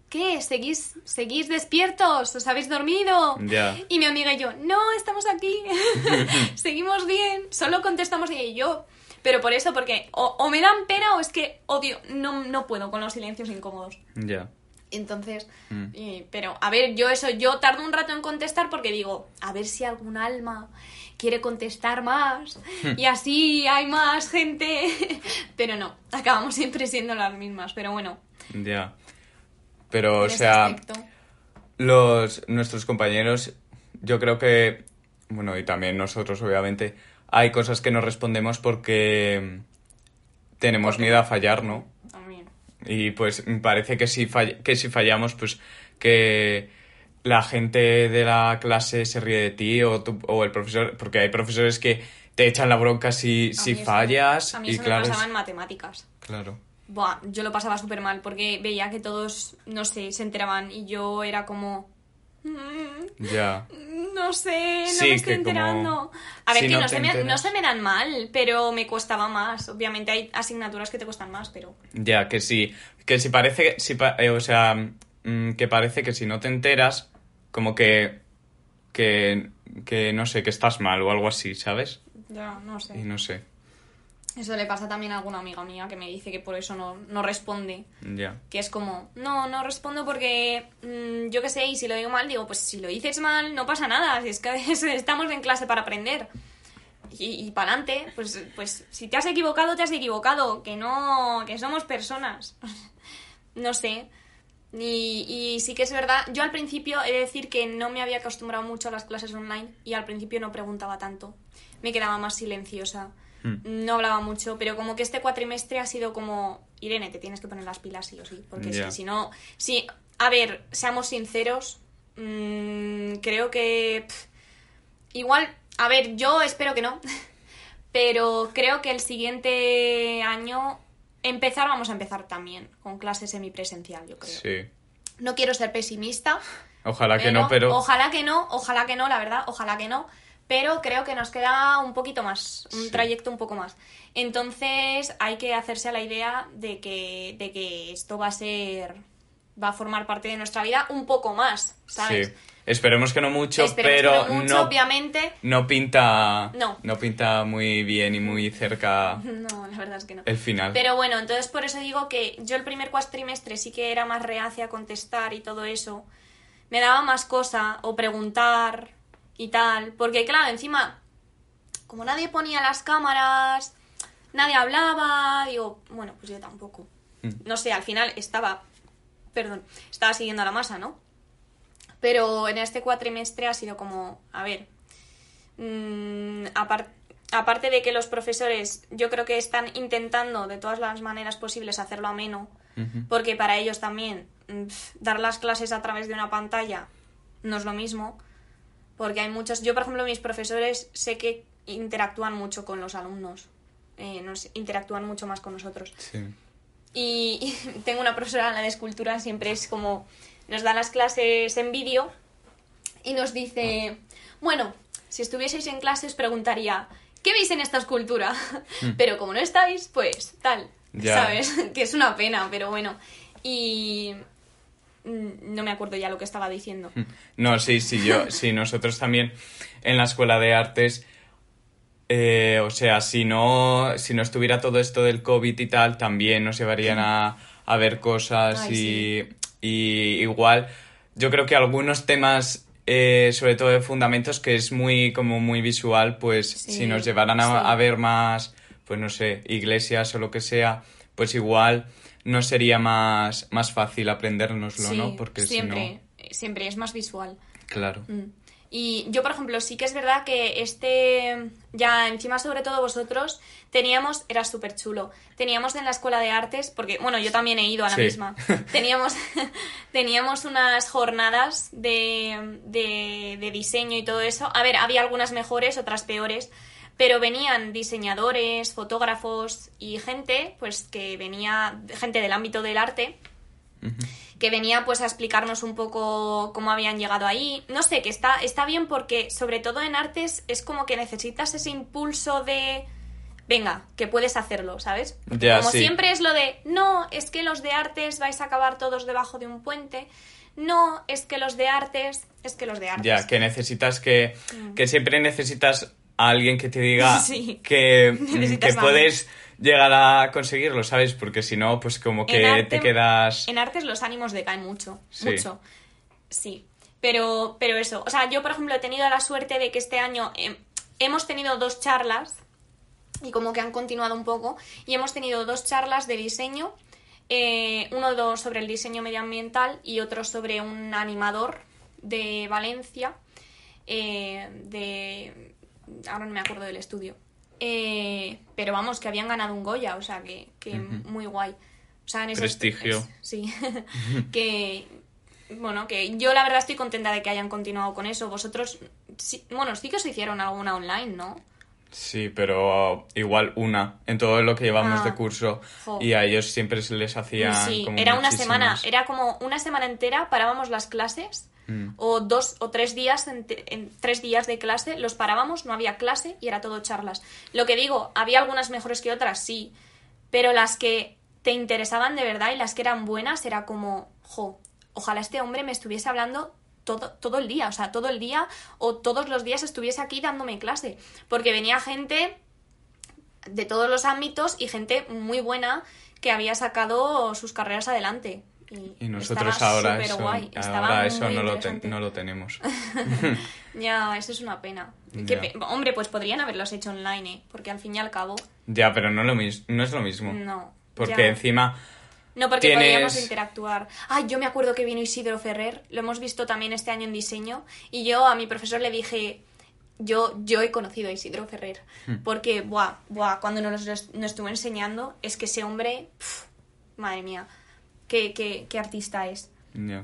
¿qué? ¿Seguís, ¿Seguís despiertos? ¿Os habéis dormido? Ya. Y mi amiga y yo, no, estamos aquí, seguimos bien, solo contestamos ella y yo. Pero por eso, porque o, o me dan pena o es que odio, no, no puedo con los silencios incómodos. Ya. Entonces, Mm. y- pero a ver, yo eso, yo tardo un rato en contestar porque digo, a ver si algún alma quiere contestar más y así hay más gente. pero no, acabamos siempre siendo las mismas, pero bueno. Ya. Pero, o sea, aspecto. los nuestros compañeros, yo creo que, bueno, y también nosotros, obviamente, hay cosas que no respondemos porque tenemos miedo a fallar, ¿no? También. Y pues me parece que si, fall- que si fallamos, pues que la gente de la clase se ríe de ti o, tú- o el profesor, porque hay profesores que te echan la bronca si, si eso- fallas. A mí y eso claro, me pasaba en matemáticas. claro. Buah, yo lo pasaba súper mal porque veía que todos, no sé, se enteraban y yo era como... "Mm, Ya. No sé, no Sí, me estoy como- enterando. A ver, si que no se me, no se me dan mal, pero me costaba más. Obviamente hay asignaturas que te cuestan más, pero... Ya, que sí. Que si parece, si eh, o sea, mm, que parece que si no te enteras, como que, que, que no sé, que estás mal o algo así, ¿sabes? Ya, no sé. Y no sé. Eso le pasa también a alguna amiga mía que me dice que por eso no, no responde. Ya. Que es como, no, no respondo porque mm, yo qué sé, y si lo digo mal, digo, pues si lo dices mal, no pasa nada, si es que estamos en clase para aprender. Y, y para adelante, pues, pues si te has equivocado, te has equivocado, que no, que somos personas. no sé. Y, y sí que es verdad, yo al principio he de decir que no me había acostumbrado mucho a las clases online y al principio no preguntaba tanto. Me quedaba más silenciosa. Hmm. No hablaba mucho, pero como que este cuatrimestre ha sido como, Irene, te tienes que poner las pilas sí o sí, porque si no, si, a ver, seamos sinceros, mm, creo que igual, a ver, yo espero que no, pero creo que el siguiente año empezar vamos a empezar también con clase semipresencial, yo creo. Sí. No quiero ser pesimista, Ojalá que no, pero... Ojalá que no, ojalá que no, la verdad, ojalá que no. Pero creo que nos queda un poquito más, un Sí. trayecto un poco más. Entonces hay que hacerse a la idea de que, de que esto va a ser, va a formar parte de nuestra vida un poco más, ¿sabes? Sí. Esperemos que no mucho, Esperemos pero no obviamente. no pinta No. pinta muy bien y muy cerca No, la verdad es que no. el final. Pero bueno, entonces por eso digo que yo el primer cuatrimestre sí que era más reacia a contestar y todo eso. Me daba más cosa o preguntar y tal. Porque claro, encima, como nadie ponía las cámaras, nadie hablaba, digo, bueno, pues yo tampoco. Mm. No sé, al final estaba, perdón, estaba siguiendo a la masa, ¿no? Pero en este cuatrimestre ha sido como, a ver, mm, apar- aparte de que los profesores yo creo que están intentando de todas las maneras posibles hacerlo ameno, porque para ellos también dar las clases a través de una pantalla no es lo mismo, porque hay muchos, yo por ejemplo mis profesores sé que interactúan mucho con los alumnos, eh, nos interactúan mucho más con nosotros. Sí. Y, y tengo una profesora, la de escultura, siempre es como, nos da las clases en vídeo y nos dice, bueno, si estuvieseis en clase os preguntaría, ¿qué veis en esta escultura? Pero como no estáis, pues tal, Ya. ¿sabes? que es una pena, pero bueno. Y mm, no me acuerdo ya lo que estaba diciendo. No, sí, sí, yo, sí, nosotros también en la escuela de artes, eh, o sea, si no, si no estuviera todo esto del COVID y tal, también nos llevarían a, a ver cosas Ay, y, y igual, yo creo que algunos temas, eh, sobre todo de fundamentos, que es muy, como muy visual, pues Sí, si nos llevaran a, sí. a ver más, pues no sé, iglesias o lo que sea, pues igual no sería más, más fácil aprendérnoslo, ¿no? Porque si no, siempre, siempre es más visual. claro. Mm. Y yo, por ejemplo, sí que es verdad que este, ya encima sobre todo vosotros, teníamos, era súper chulo, teníamos en la escuela de artes, porque, bueno, yo también he ido a la Sí. misma, teníamos, teníamos unas jornadas de, de, de diseño y todo eso. A ver, había algunas mejores, otras peores, pero venían diseñadores, fotógrafos y gente, pues que venía, gente del ámbito del arte, que venía pues a explicarnos un poco cómo habían llegado ahí. No sé, que está, está bien porque sobre todo en artes es como que necesitas ese impulso de venga, que puedes hacerlo, ¿sabes? Como sí. siempre es lo de, no, es que los de artes vais a acabar todos debajo de un puente. No, es que los de artes, es que los de artes. Ya, que necesitas que, que siempre necesitas a alguien que te diga Sí. que, que puedes llegar a conseguirlo, ¿sabes? Porque si no, pues como que arte- te quedas... En artes los ánimos decaen mucho, Sí. mucho. Sí, pero, pero eso. O sea, yo, por ejemplo, he tenido la suerte de que este año eh, hemos tenido dos charlas y como que han continuado un poco y hemos tenido dos charlas de diseño, eh, uno dos sobre el diseño medioambiental y otro sobre un animador de Valencia, eh, de... ahora no me acuerdo del estudio. Eh, pero vamos, que habían ganado un Goya, o sea, que, que muy guay. O sea, en esos- Prestigio. es- sí. que, bueno, que yo la verdad estoy contenta de que hayan continuado con eso. Vosotros, sí- bueno, sí que os hicieron alguna online, ¿no? Sí, pero igual una en todo lo que llevamos Ah, de curso jo. y a ellos siempre se les hacía Sí, como era una semana, era como una semana entera, parábamos las clases, Mm. o dos o tres días, en, tres días de clase, los parábamos, no había clase y era todo charlas. Lo que digo, había algunas mejores que otras, sí, pero las que te interesaban de verdad y las que eran buenas era como, jo, ojalá este hombre me estuviese hablando todo, todo el día, o sea, todo el día o todos los días estuviese aquí dándome clase, porque venía gente de todos los ámbitos y gente muy buena que había sacado sus carreras adelante. Y, Y nosotros ahora eso, guay, ahora eso no, lo, ten- no lo tenemos. Ya, eso es una pena. Pe- Hombre, pues podrían haberlos hecho online, ¿eh? Porque al fin y al cabo, ya, pero no, lo no es lo mismo. no. Porque ya. encima... No, porque tienes- podríamos interactuar. Ay, yo me acuerdo que vino Isidro Ferrer, lo hemos visto también este año en diseño, y yo a mi profesor le dije, yo, yo he conocido a Isidro Ferrer, Hmm. porque, buah, buah, cuando nos, nos estuvo enseñando, es que ese hombre, pf, madre mía, qué, qué, qué artista es. ya.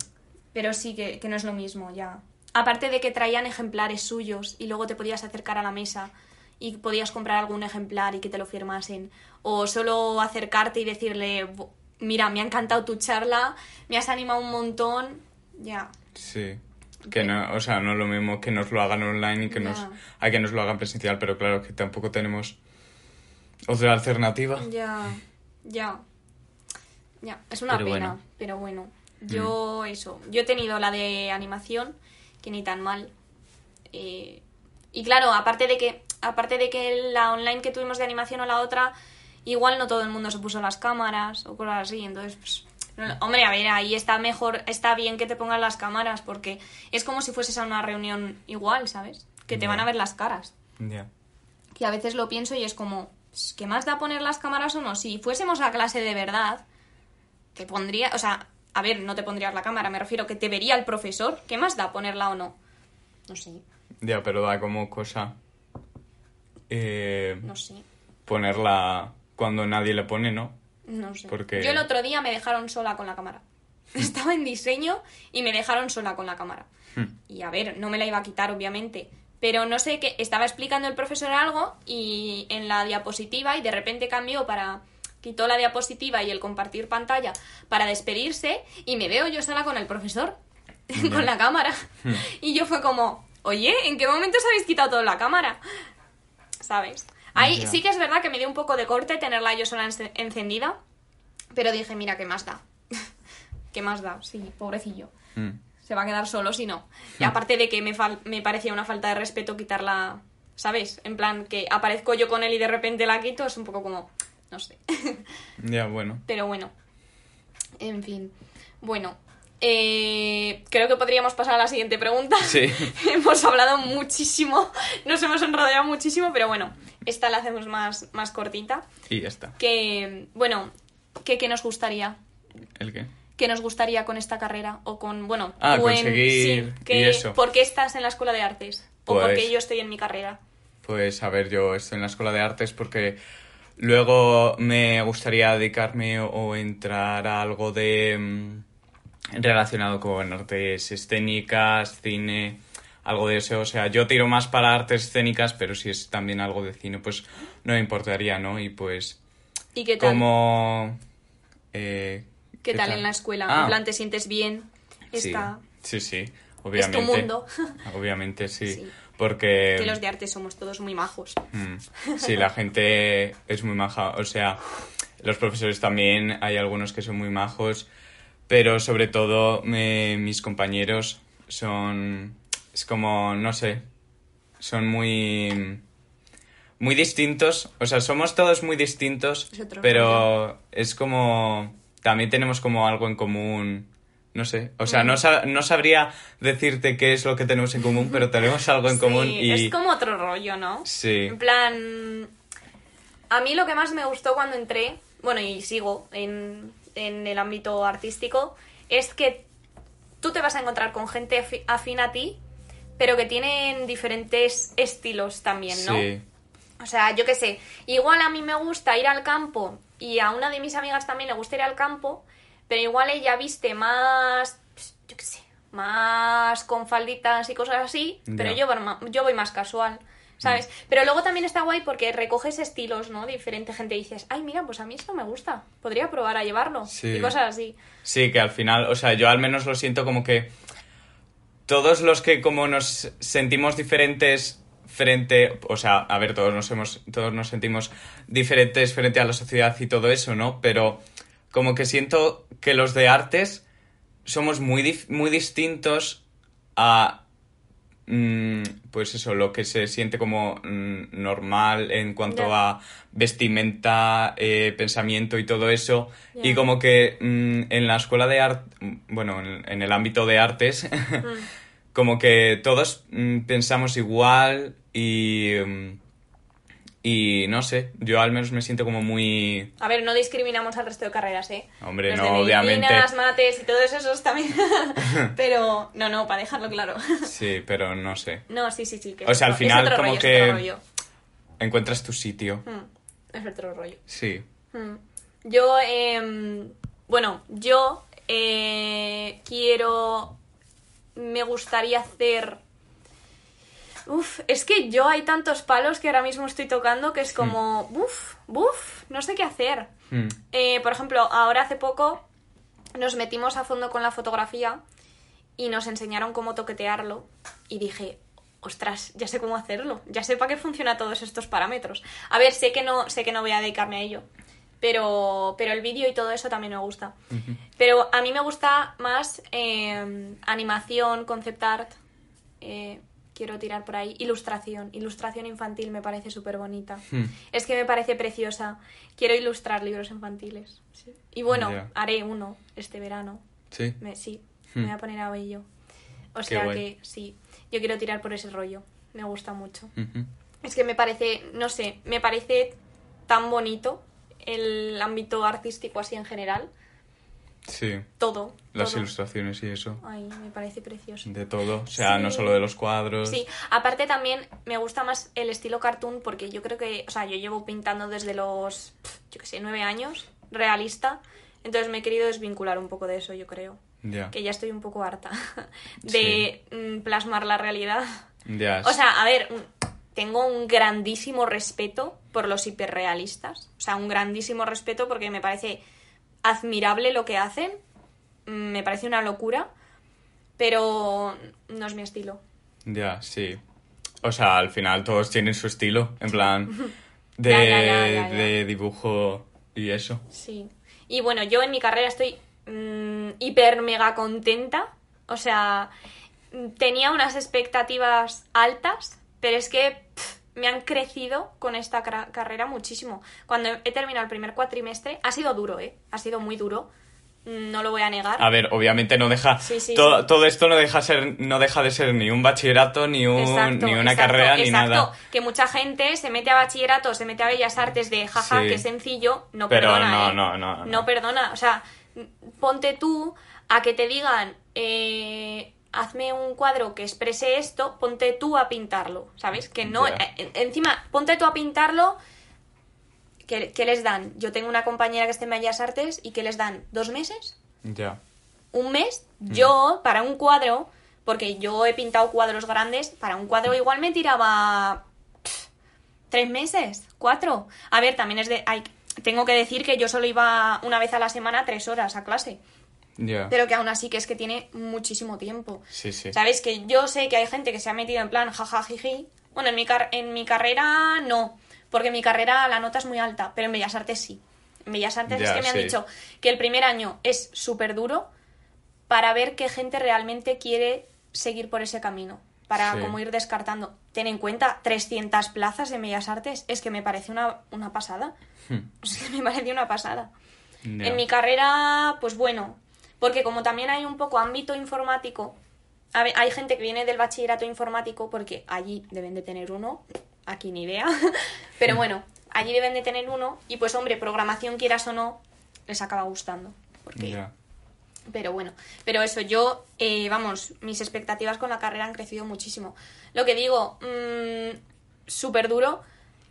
Pero sí que, que no es lo mismo, ya. Aparte de que traían ejemplares suyos y luego te podías acercar a la mesa y podías comprar algún ejemplar y que te lo firmasen. O solo acercarte y decirle, "Bu- mira, me ha encantado tu charla, me has animado un montón. Ya. Sí. Que no, o sea, no es lo mismo que nos lo hagan online y que nos, Ya. a que nos lo hagan presencial, pero claro que tampoco tenemos otra alternativa. Ya. Ya. Ya. Es una Pero pena, bueno. pero bueno. Yo, eso. Yo he tenido la de animación, que ni tan mal. Eh, y claro, aparte de que aparte de que la online que tuvimos de animación o la otra, igual no todo el mundo se puso las cámaras o cosas así, entonces pues, no- hombre, a ver, ahí está mejor, está bien que te pongan las cámaras porque es como si fueses a una reunión igual, ¿sabes? Que te van a ver las caras. Ya. Que a veces lo pienso y es como, "Pues, ¿qué más da poner las cámaras o no? Si fuésemos a clase de verdad, te pondría, o sea, a ver, no te pondrías la cámara, me refiero que te vería el profesor, ¿qué más da ponerla o no? No sé, Ya, pero da como cosa eh, no sé. ponerla cuando nadie le pone, ¿no? No sé. Porque- Yo el otro día me dejaron sola con la cámara. Estaba en diseño y me dejaron sola con la cámara. Hmm. Y a ver, no me la iba a quitar, obviamente. Pero no sé qué, estaba explicando el profesor algo y en la diapositiva y de repente cambió para. Quitó la diapositiva y el compartir pantalla para despedirse y me veo yo sola con el profesor, con la cámara. Y yo fue como, oye, ¿en qué momento os habéis quitado toda la cámara? ¿Sabes? Ahí sí que es verdad que me dio un poco de corte tenerla yo sola ence- encendida, pero dije, mira, ¿qué más da? ¿Qué más da? Sí, pobrecillo. Mm. Se va a quedar solo si no. Y aparte de que me, fal- me parecía una falta de respeto quitarla, ¿sabes? En plan, que aparezco yo con él y de repente la quito, es un poco como, no sé. Ya, bueno. Pero bueno. En fin. Bueno. eh, creo que podríamos pasar a la siguiente pregunta. Sí. hemos hablado muchísimo, nos hemos enrollado muchísimo, pero bueno, esta la hacemos más, más cortita. Y ya está. Que, bueno, ¿qué, qué nos gustaría? ¿El qué? ¿Qué nos gustaría con esta carrera? O con, bueno, Ah, conseguir sí, que- y eso. ¿Por qué estás en la escuela de artes? ¿O por Pues- qué yo estoy en mi carrera? Pues a ver, yo estoy en la escuela de artes porque luego me gustaría dedicarme o entrar a algo de mm, relacionado con artes escénicas, cine, algo de eso. O sea, yo tiro más para artes escénicas, pero si es también algo de cine, pues no me importaría, ¿no? Y pues ¿Y qué tal? como... eh, ¿Qué, tal, en la escuela? Ah, En plan, ¿te sientes bien? sí, Está... sí, sí. obviamente. Es tu mundo. Obviamente, sí. Sí. Porque... Que los de arte somos todos muy majos. Mm, Sí, la gente es muy maja. O sea, los profesores también, hay algunos que son muy majos, pero sobre todo me- mis compañeros son... Es como, no sé, son muy... Muy distintos. O sea, somos todos muy distintos, pero es como... También tenemos como algo en común. No sé, o sea, Mm. no, sa- no sabría decirte qué es lo que tenemos en común, pero tenemos algo en común y... Es como otro rollo, ¿no? Sí. En plan, a mí lo que más me gustó cuando entré, bueno, y sigo en, en el ámbito artístico, es que tú te vas a encontrar con gente afi- afín a ti, pero que tienen diferentes estilos también, ¿no? Sí. O sea, yo qué sé, igual a mí me gusta ir al campo y a una de mis amigas también le gusta ir al campo, pero igual ella viste más, pues, yo qué sé, más con falditas y cosas así, pero yo, yo voy más casual, ¿sabes? Pero luego también está guay porque recoges estilos, ¿no? Diferente gente y dices, ay, mira, pues a mí esto me gusta, podría probar a llevarlo Sí. y cosas así. Sí, que al final, o sea, yo al menos lo siento como que todos los que como nos sentimos diferentes frente, o sea, a ver, todos nos hemos, todos nos sentimos diferentes frente a la sociedad y todo eso, ¿no? Pero como que siento que los de artes somos muy, muy distintos a mm, pues eso, lo que se siente como mm, normal en cuanto a vestimenta, eh, pensamiento y todo eso. Y como que mm, en la escuela de arte, bueno, en, en el ámbito de artes, como que todos mm, pensamos igual y... y no sé, yo al menos me siento como muy... A ver, no discriminamos al resto de carreras, ¿eh? Hombre, Los no, de obviamente. medicinas, mates y todos esos también. Pero, no, no, para dejarlo claro. Sí, pero no sé. No, sí, sí, sí. Que O sea, al final como rollo, que-. Encuentras tu sitio. Mm, es otro rollo. Sí. Mm. Yo, em, bueno, yo eh, quiero, me gustaría hacer... Uf, es que yo hay tantos palos que ahora mismo estoy tocando que es como, uf, uf, no sé qué hacer. Mm. Eh, por ejemplo, ahora hace poco nos metimos a fondo con la fotografía y nos enseñaron cómo toquetearlo y dije, ostras, ya sé cómo hacerlo, ya sé para qué funciona todos estos parámetros. A ver, sé que no, sé que no voy a dedicarme a ello, pero, pero el vídeo y todo eso también me gusta. Pero a mí me gusta más eh, animación, concept art, eh, quiero tirar por ahí, ilustración, ilustración infantil me parece súper bonita. Hmm. Es que me parece preciosa. Quiero ilustrar libros infantiles. sí. Y bueno, haré uno este verano. Sí. Me- sí, Hmm. me voy a poner a ello. O Qué sea guay. que sí, yo quiero tirar por ese rollo. Me gusta mucho. Es que me parece, no sé, me parece tan bonito el ámbito artístico así en general. Sí. Todo. Las todo. ilustraciones y eso. Ay, me parece precioso. De todo. O sea, Sí. no solo de los cuadros. Sí, aparte también me gusta más el estilo cartoon porque yo creo que, o sea, yo llevo pintando desde los, yo qué sé, nueve años, realista. Entonces me he querido desvincular un poco de eso, yo creo. Ya. Que ya estoy un poco harta de mm, plasmar la realidad. Ya. O sea, a ver, tengo un grandísimo respeto por los hiperrealistas. O sea, un grandísimo respeto porque me parece admirable lo que hacen. mm, Me parece una locura. Pero no es mi estilo. Ya, sí. O sea, al final todos tienen su estilo. En plan. De, dibujo y eso. Sí. Y bueno, yo en mi carrera estoy mm, hiper mega contenta. O sea, mm, tenía unas expectativas altas, pero es que me han crecido con esta carrera muchísimo. Cuando he terminado el primer cuatrimestre, ha sido duro, ¿eh? Ha sido muy duro. No lo voy a negar. A ver, obviamente no deja. Sí, sí, todo, sí. todo esto no deja, ser, no deja de ser ni un bachillerato, ni, un, Exacto, ni una exacto, carrera, ni nada. Que mucha gente se mete a bachillerato, se mete a bellas artes de jaja, qué sencillo. No Pero perdona. no, ¿eh? no, no, no. perdona. O sea, ponte tú a que te digan, eh, hazme un cuadro que exprese esto, ponte tú a pintarlo, ¿sabes? Que no. Ya. eh, encima, ponte tú a pintarlo. ¿Qué, qué les dan? Yo tengo una compañera que está en Bellas Artes y ¿qué les dan? ¿Dos meses? Ya. un mes, Mm. yo para un cuadro, porque yo he pintado cuadros grandes, para un cuadro igual me tiraba pff, tres meses, cuatro. A ver, también es de... hay- tengo que decir que yo solo iba una vez a la semana tres horas a clase. Pero que aún así que es que tiene muchísimo tiempo. Sí, sí. ¿Sabes? Que yo sé que hay gente que se ha metido en plan jajajiji. Bueno, en mi, car- en mi carrera no, porque en mi carrera la nota es muy alta, pero en Bellas Artes sí. En Bellas Artes es que me han dicho que el primer año es súper duro para ver qué gente realmente quiere seguir por ese camino, para Sí. como ir descartando. Ten en cuenta, 300 plazas en Bellas Artes, es que me parece una, una pasada. Es que me parece una pasada. En mi carrera, pues bueno, porque como también hay un poco ámbito informático, hay gente que viene del bachillerato informático porque allí deben de tener uno, aquí ni idea, pero bueno, allí deben de tener uno y pues hombre, programación quieras o no, les acaba gustando. Porque. Pero bueno, pero eso, yo, eh, vamos, mis expectativas con la carrera han crecido muchísimo. Lo que digo, mm, súper duro,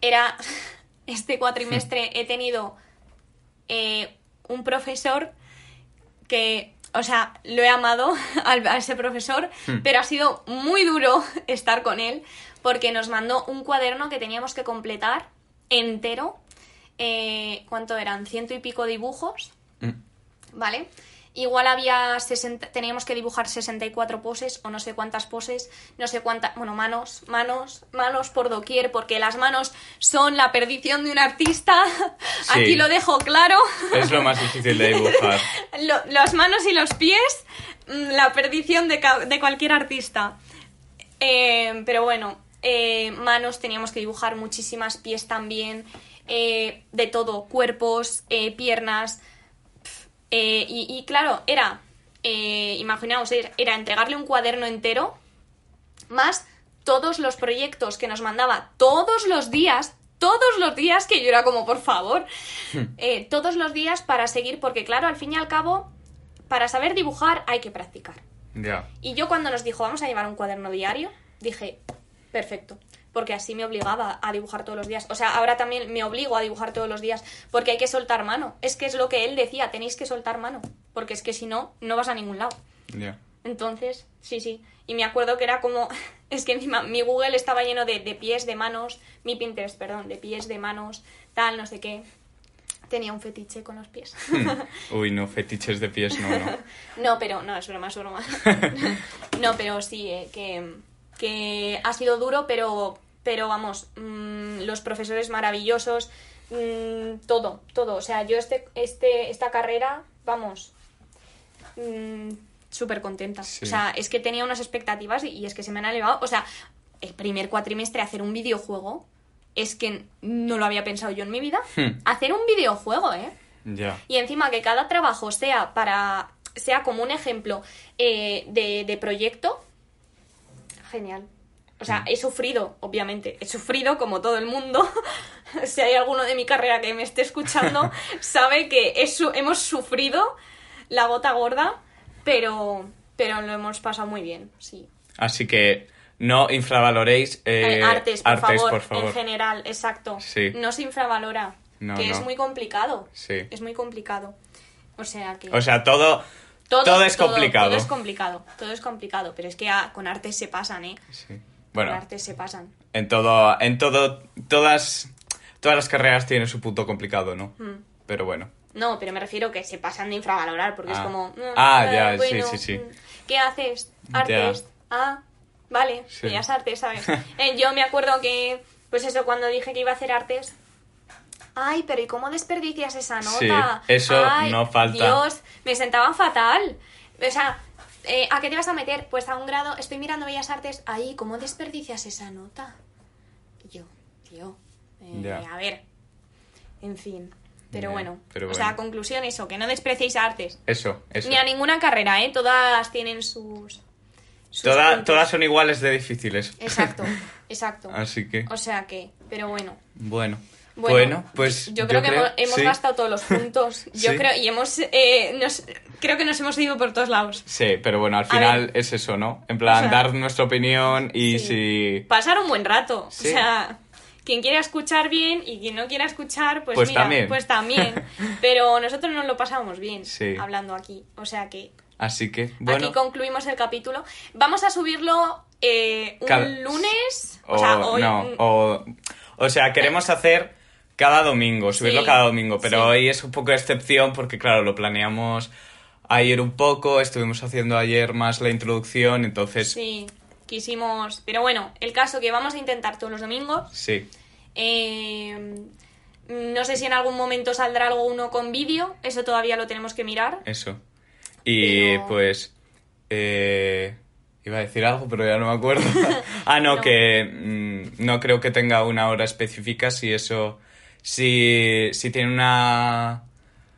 era, este cuatrimestre he tenido eh, un profesor que, o sea, lo he amado al- a ese profesor, Hmm. pero ha sido muy duro estar con él porque nos mandó un cuaderno que teníamos que completar entero. Eh, ¿Cuánto eran? Ciento y pico dibujos. Mm. ¿vale? Igual había 60, teníamos que dibujar 64 poses o no sé cuántas poses, no sé cuántas, bueno, manos, manos, manos por doquier, porque las manos son la perdición de un artista. Sí. Aquí lo dejo claro. Es lo más difícil de dibujar. Lo- las manos y los pies, mm, la perdición de, de cualquier artista. Eh, pero bueno, eh, manos teníamos que dibujar muchísimas, pies también, eh, de todo, cuerpos, piernas. Eh, y, y claro, era, eh, imaginaos, era- entregarle un cuaderno entero, más todos los proyectos que nos mandaba todos los días, todos los días, que yo era como, por favor, eh, todos los días para seguir, porque claro, al fin y al cabo, para saber dibujar hay que practicar. Y yo cuando nos dijo, vamos a llevar un cuaderno diario, dije, perfecto, porque así me obligaba a dibujar todos los días. O sea, ahora también me obligo a dibujar todos los días, porque hay que soltar mano. Es que es lo que él decía, tenéis que soltar mano, porque es que si no, no vas a ningún lado. Ya. Entonces, sí, sí. Y me acuerdo que era como. Es que encima mi Google estaba lleno de, de pies, de manos. Mi Pinterest, perdón, de pies, de manos, tal, no sé qué. Tenía un fetiche con los pies. Uy, no, fetiches de pies, no, no. no, pero. No, es broma, es broma. no, pero sí, eh, que, que ha sido duro, pero. Pero vamos, mm, los profesores maravillosos. mm, todo, todo. O sea, yo este, este, esta carrera, vamos. mm, súper contenta. Sí. O sea, es que tenía unas expectativas y, y es que se me han elevado. O sea, el primer cuatrimestre hacer un videojuego es que no lo había pensado yo en mi vida. Hmm. Hacer un videojuego, ¿eh? Ya. Y encima que cada trabajo sea para. sea como un ejemplo eh, de, de proyecto. Genial. O sea, he sufrido, obviamente. He sufrido como todo el mundo. si hay alguno de mi carrera que me esté escuchando, sabe que hemos sufrido la gota gorda, pero. Pero lo hemos pasado muy bien, sí. Así que no infravaloréis eh, artes, por, favor, por favor. En general, exacto. Sí. No se infravalora. No, que es muy complicado. Sí. Es muy complicado. O sea que. O sea, todo, todo, es complicado. Todo es complicado, todo es complicado, pero es que ah, con artes se pasan, ¿eh? Sí. Bueno, artes se pasan. en todo, en todo, todas, todas las carreras tienen su punto complicado, ¿no? Mm. Pero bueno. No, pero me refiero que se pasan de infravalorar, porque es Ah. como... mm, Ah, eh, ya, sí, bueno, sí, sí. mm, ¿Qué haces? Artes. Ah, vale, Sí. bellas artes, ¿sabes? Eh, yo me acuerdo que, pues eso, cuando dije que iba a hacer artes... Ay, pero ¿y cómo desperdicias esa Sí, nota? eso Ay, no falta. Dios, me sentaba fatal. O sea, eh, ¿a qué te vas a meter? Pues a un grado, estoy mirando Bellas Artes, ay, ¿cómo desperdicias esa nota? Yo, tío, eh, a ver, en fin. Pero bueno, pero o sea, conclusión eso, que no despreciéis a artes. Eso, eso. Ni a ninguna carrera, ¿eh? Todas tienen sus... sus Toda- puntos. todas son iguales de difíciles. Exacto, exacto. Así que, O sea que, pero bueno. bueno. Bueno, Bueno, pues yo creo que hemos, hemos sí. gastado todos los puntos. Yo Sí. creo y hemos eh, nos, creo que nos hemos ido por todos lados. Sí, pero bueno, al final es eso, ¿no? En plan, O sea, dar nuestra opinión y sí. si... Pasar un buen rato. O sea, quien quiera escuchar bien y quien no quiera escuchar, pues, Pues mira, también. pues también. Pero nosotros nos lo pasamos bien Sí. hablando aquí. O sea que Así que, bueno... aquí concluimos el capítulo. Vamos a subirlo eh, un lunes. O, O, sea, hoy. no, o, o sea, queremos hacer cada domingo, subirlo Sí, cada domingo, pero sí. hoy es un poco de excepción porque, claro, lo planeamos ayer un poco, estuvimos haciendo ayer más la introducción, entonces Sí, quisimos... Pero bueno, el caso que vamos a intentar todos los domingos. sí. Eh, no sé si en algún momento saldrá algo uno con vídeo, eso todavía lo tenemos que mirar. Eso. Y Pero- pues. eh, iba a decir algo, pero ya no me acuerdo. ah, no, No. que mm, no creo que tenga una hora específica. Si eso. Si, si tiene una.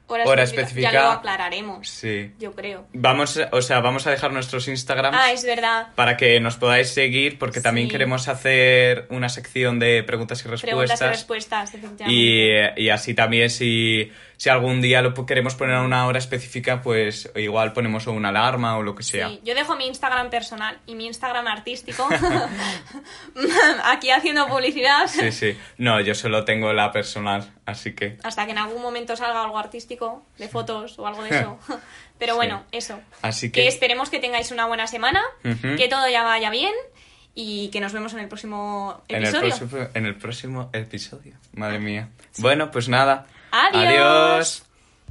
Hora, Hora específica. Ya lo aclararemos, Sí. yo creo. Vamos, o sea, vamos a dejar nuestros Instagrams. Ah, es verdad. Para que nos podáis seguir, porque también queremos hacer una sección de preguntas y Preguntas respuestas. y respuestas, efectivamente. Y, y así también si, si algún día lo queremos poner a una hora específica, pues igual ponemos una alarma o lo que sea. Sí, yo dejo mi Instagram personal y mi Instagram artístico aquí haciendo publicidad Sí, sí. No, yo solo tengo la personal, así que... hasta que en algún momento salga algo artístico de fotos o algo de eso. Pero Sí. bueno, eso. Así Que que... esperemos que tengáis una buena semana, que todo ya vaya bien y que nos vemos en el próximo En el, episodio. próximo, en el próximo episodio. Madre mía. Bueno, pues nada. Adiós.